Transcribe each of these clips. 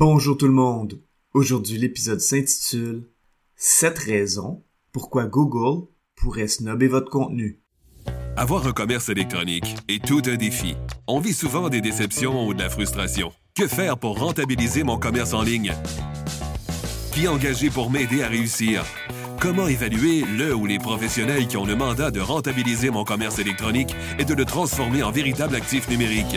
Bonjour tout le monde. Aujourd'hui, l'épisode s'intitule 7 raisons pourquoi Google pourrait snobber votre contenu. Avoir un commerce électronique est tout un défi. On vit souvent des déceptions ou de la frustration. Que faire pour rentabiliser mon commerce en ligne? Qui engager pour m'aider à réussir? Comment évaluer le ou les professionnels qui ont le mandat de rentabiliser mon commerce électronique et de le transformer en véritable actif numérique?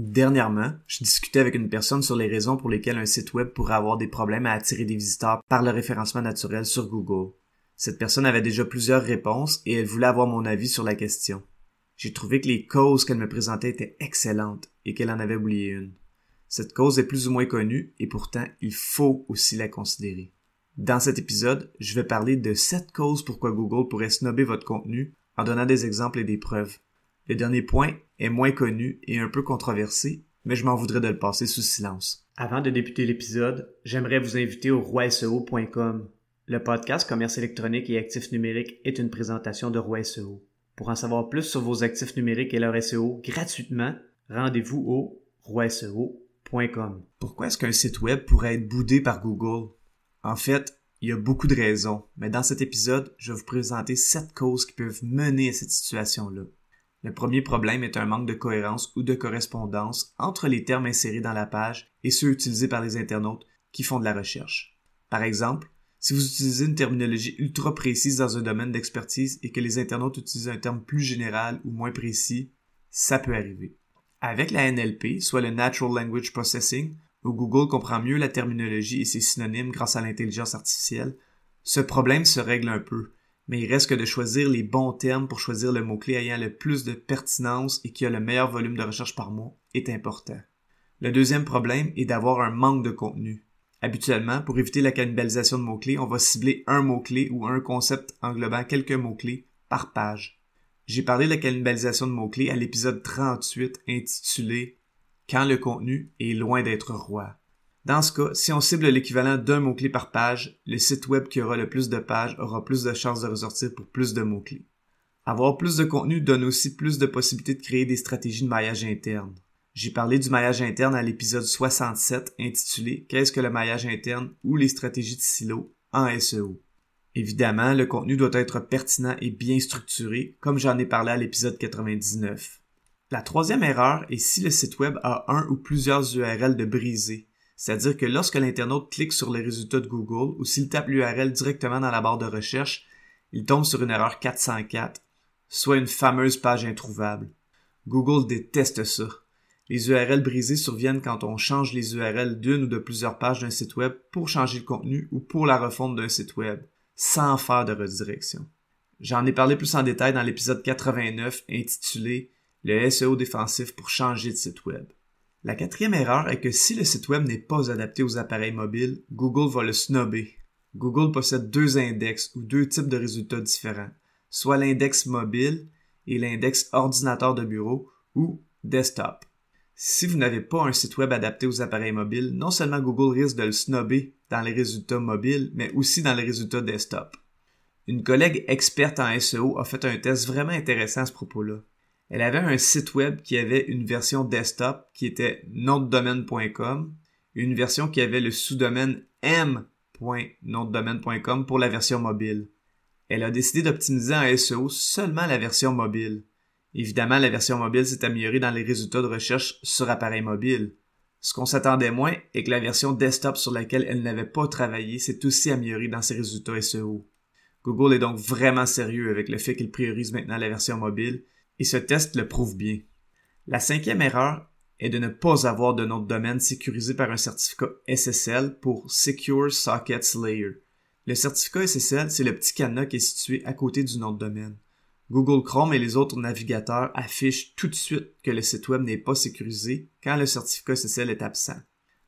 Dernièrement, je discutais avec une personne sur les raisons pour lesquelles un site web pourrait avoir des problèmes à attirer des visiteurs par le référencement naturel sur Google. Cette personne avait déjà plusieurs réponses et elle voulait avoir mon avis sur la question. J'ai trouvé que les causes qu'elle me présentait étaient excellentes et qu'elle en avait oublié une. Cette cause est plus ou moins connue et pourtant il faut aussi la considérer. Dans cet épisode, je vais parler de sept causes pourquoi Google pourrait snobber votre contenu en donnant des exemples et des preuves. Le dernier point est moins connu et un peu controversé, mais je m'en voudrais de le passer sous silence. Avant de débuter l'épisode, j'aimerais vous inviter au roiseo.com. Le podcast Commerce électronique et actifs numériques est une présentation de Roi SEO. Pour en savoir plus sur vos actifs numériques et leur SEO gratuitement, rendez-vous au roiseo.com. Pourquoi est-ce qu'un site web pourrait être boudé par Google? En fait, il y a beaucoup de raisons, mais dans cet épisode, je vais vous présenter sept causes qui peuvent mener à cette situation-là. Le premier problème est un manque de cohérence ou de correspondance entre les termes insérés dans la page et ceux utilisés par les internautes qui font de la recherche. Par exemple, si vous utilisez une terminologie ultra précise dans un domaine d'expertise et que les internautes utilisent un terme plus général ou moins précis, ça peut arriver. Avec la NLP, soit le Natural Language Processing, où Google comprend mieux la terminologie et ses synonymes grâce à l'intelligence artificielle, ce problème se règle un peu, mais il reste que de choisir les bons termes pour choisir le mot-clé ayant le plus de pertinence et qui a le meilleur volume de recherche par mois est important. Le deuxième problème est d'avoir un manque de contenu. Habituellement, pour éviter la cannibalisation de mots-clés, on va cibler un mot-clé ou un concept englobant quelques mots-clés par page. J'ai parlé de la cannibalisation de mots-clés à l'épisode 38 intitulé Quand le contenu est loin d'être roi. Dans ce cas, si on cible l'équivalent d'un mot-clé par page, le site web qui aura le plus de pages aura plus de chances de ressortir pour plus de mots-clés. Avoir plus de contenu donne aussi plus de possibilités de créer des stratégies de maillage interne. J'ai parlé du maillage interne à l'épisode 67 intitulé Qu'est-ce que le maillage interne ou les stratégies de silo en SEO. Évidemment, le contenu doit être pertinent et bien structuré, comme j'en ai parlé à l'épisode 99. La troisième erreur est si le site web a un ou plusieurs URL de brisés, c'est-à-dire que lorsque l'internaute clique sur les résultats de Google ou s'il tape l'URL directement dans la barre de recherche, il tombe sur une erreur 404, soit une fameuse page introuvable. Google déteste ça. Les URL brisées surviennent quand on change les URL d'une ou de plusieurs pages d'un site web pour changer le contenu ou pour la refonte d'un site web, sans faire de redirection. J'en ai parlé plus en détail dans l'épisode 89 intitulé Le SEO défensif pour changer de site web. La quatrième erreur est que si le site web n'est pas adapté aux appareils mobiles, Google va le snobber. Google possède deux index ou deux types de résultats différents, soit l'index mobile et l'index ordinateur de bureau ou desktop. Si vous n'avez pas un site web adapté aux appareils mobiles, non seulement Google risque de le snobber dans les résultats mobiles, mais aussi dans les résultats desktop. Une collègue experte en SEO a fait un test vraiment intéressant à ce propos-là elle avait un site web qui avait une version desktop qui était notredomaine.com, une version qui avait le sous-domaine m.notredomaine.com pour la version mobile. Elle a décidé d'optimiser en SEO seulement la version mobile. Évidemment, la version mobile s'est améliorée dans les résultats de recherche sur appareil mobile. Ce qu'on s'attendait moins est que la version desktop sur laquelle elle n'avait pas travaillé s'est aussi améliorée dans ses résultats SEO. Google est donc vraiment sérieux avec le fait qu'il priorise maintenant la version mobile et ce test le prouve bien. La cinquième erreur est de ne pas avoir de nom de domaine sécurisé par un certificat SSL pour Secure Sockets Layer. Le certificat SSL, c'est le petit cadenas qui est situé à côté du nom de domaine. Google Chrome et les autres navigateurs affichent tout de suite que le site web n'est pas sécurisé quand le certificat SSL est absent.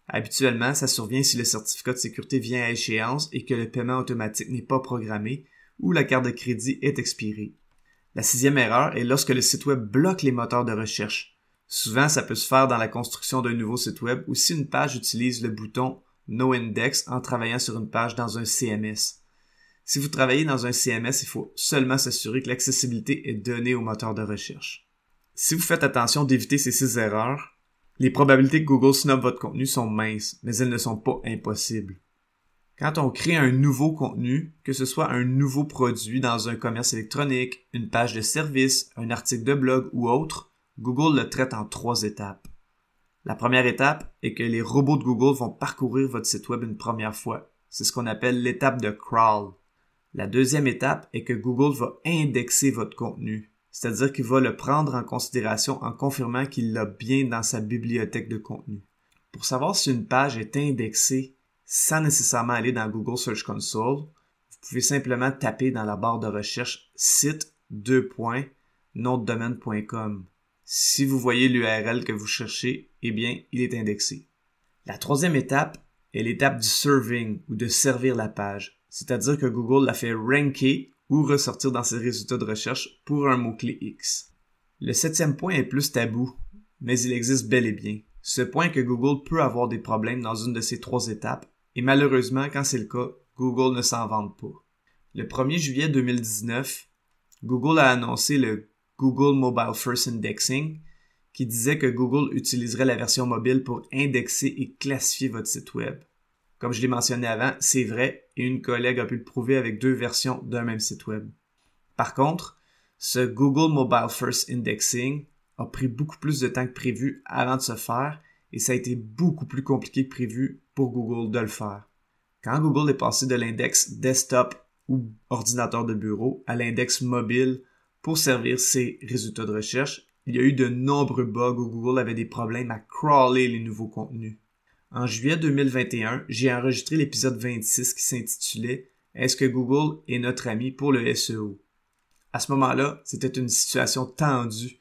Habituellement, ça survient si le certificat de sécurité vient à échéance et que le paiement automatique n'est pas programmé ou la carte de crédit est expirée. La sixième erreur est lorsque le site web bloque les moteurs de recherche. Souvent, ça peut se faire dans la construction d'un nouveau site web ou si une page utilise le bouton No Index en travaillant sur une page dans un CMS. Si vous travaillez dans un CMS, il faut seulement s'assurer que l'accessibilité est donnée au moteur de recherche. Si vous faites attention d'éviter ces six erreurs, les probabilités que Google snob votre contenu sont minces, mais elles ne sont pas impossibles. Quand on crée un nouveau contenu, que ce soit un nouveau produit dans un commerce électronique, une page de service, un article de blog ou autre, Google le traite en trois étapes. La première étape est que les robots de Google vont parcourir votre site web une première fois. C'est ce qu'on appelle l'étape de crawl. La deuxième étape est que Google va indexer votre contenu, c'est-à-dire qu'il va le prendre en considération en confirmant qu'il l'a bien dans sa bibliothèque de contenu. Pour savoir si une page est indexée sans nécessairement aller dans Google Search Console, vous pouvez simplement taper dans la barre de recherche site 2. Si vous voyez l'URL que vous cherchez, eh bien, il est indexé. La troisième étape est l'étape du serving ou de servir la page c'est-à-dire que Google l'a fait ranker ou ressortir dans ses résultats de recherche pour un mot-clé X. Le septième point est plus tabou, mais il existe bel et bien. Ce point que Google peut avoir des problèmes dans une de ces trois étapes, et malheureusement, quand c'est le cas, Google ne s'en vante pas. Le 1er juillet 2019, Google a annoncé le Google Mobile First Indexing, qui disait que Google utiliserait la version mobile pour indexer et classifier votre site web. Comme je l'ai mentionné avant, c'est vrai et une collègue a pu le prouver avec deux versions d'un même site web. Par contre, ce Google Mobile First Indexing a pris beaucoup plus de temps que prévu avant de se faire et ça a été beaucoup plus compliqué que prévu pour Google de le faire. Quand Google est passé de l'index desktop ou ordinateur de bureau à l'index mobile pour servir ses résultats de recherche, il y a eu de nombreux bugs où Google avait des problèmes à crawler les nouveaux contenus. En juillet 2021, j'ai enregistré l'épisode 26 qui s'intitulait Est-ce que Google est notre ami pour le SEO? À ce moment-là, c'était une situation tendue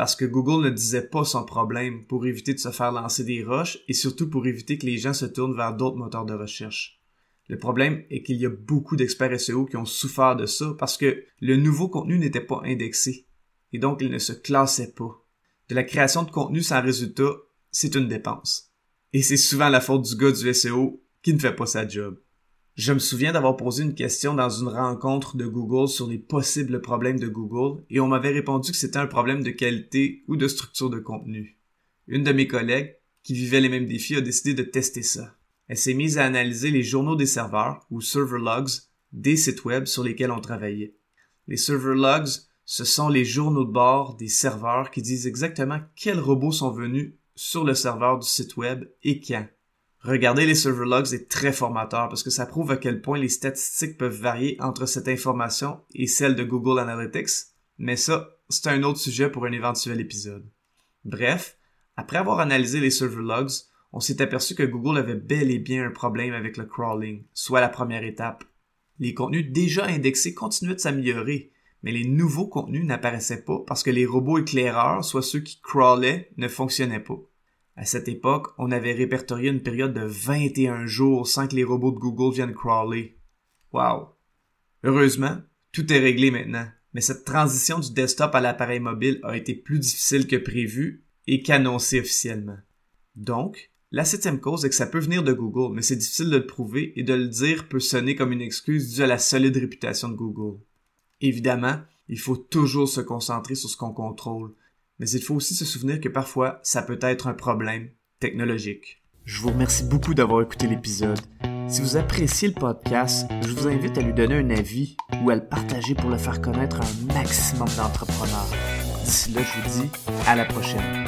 parce que Google ne disait pas son problème pour éviter de se faire lancer des roches et surtout pour éviter que les gens se tournent vers d'autres moteurs de recherche. Le problème est qu'il y a beaucoup d'experts SEO qui ont souffert de ça parce que le nouveau contenu n'était pas indexé et donc il ne se classait pas. De la création de contenu sans résultat, c'est une dépense. Et c'est souvent la faute du gars du SEO qui ne fait pas sa job. Je me souviens d'avoir posé une question dans une rencontre de Google sur les possibles problèmes de Google et on m'avait répondu que c'était un problème de qualité ou de structure de contenu. Une de mes collègues, qui vivait les mêmes défis, a décidé de tester ça. Elle s'est mise à analyser les journaux des serveurs ou server logs des sites web sur lesquels on travaillait. Les server logs, ce sont les journaux de bord des serveurs qui disent exactement quels robots sont venus sur le serveur du site web et quand. Regarder les server logs est très formateur parce que ça prouve à quel point les statistiques peuvent varier entre cette information et celle de Google Analytics, mais ça, c'est un autre sujet pour un éventuel épisode. Bref, après avoir analysé les server logs, on s'est aperçu que Google avait bel et bien un problème avec le crawling, soit la première étape. Les contenus déjà indexés continuaient de s'améliorer, mais les nouveaux contenus n'apparaissaient pas parce que les robots éclaireurs, soit ceux qui crawlaient, ne fonctionnaient pas. À cette époque, on avait répertorié une période de 21 jours sans que les robots de Google viennent crawler. Wow! Heureusement, tout est réglé maintenant, mais cette transition du desktop à l'appareil mobile a été plus difficile que prévu et qu'annoncé officiellement. Donc, la septième cause est que ça peut venir de Google, mais c'est difficile de le prouver et de le dire peut sonner comme une excuse due à la solide réputation de Google. Évidemment, il faut toujours se concentrer sur ce qu'on contrôle, mais il faut aussi se souvenir que parfois, ça peut être un problème technologique. Je vous remercie beaucoup d'avoir écouté l'épisode. Si vous appréciez le podcast, je vous invite à lui donner un avis ou à le partager pour le faire connaître à un maximum d'entrepreneurs. D'ici là, je vous dis à la prochaine.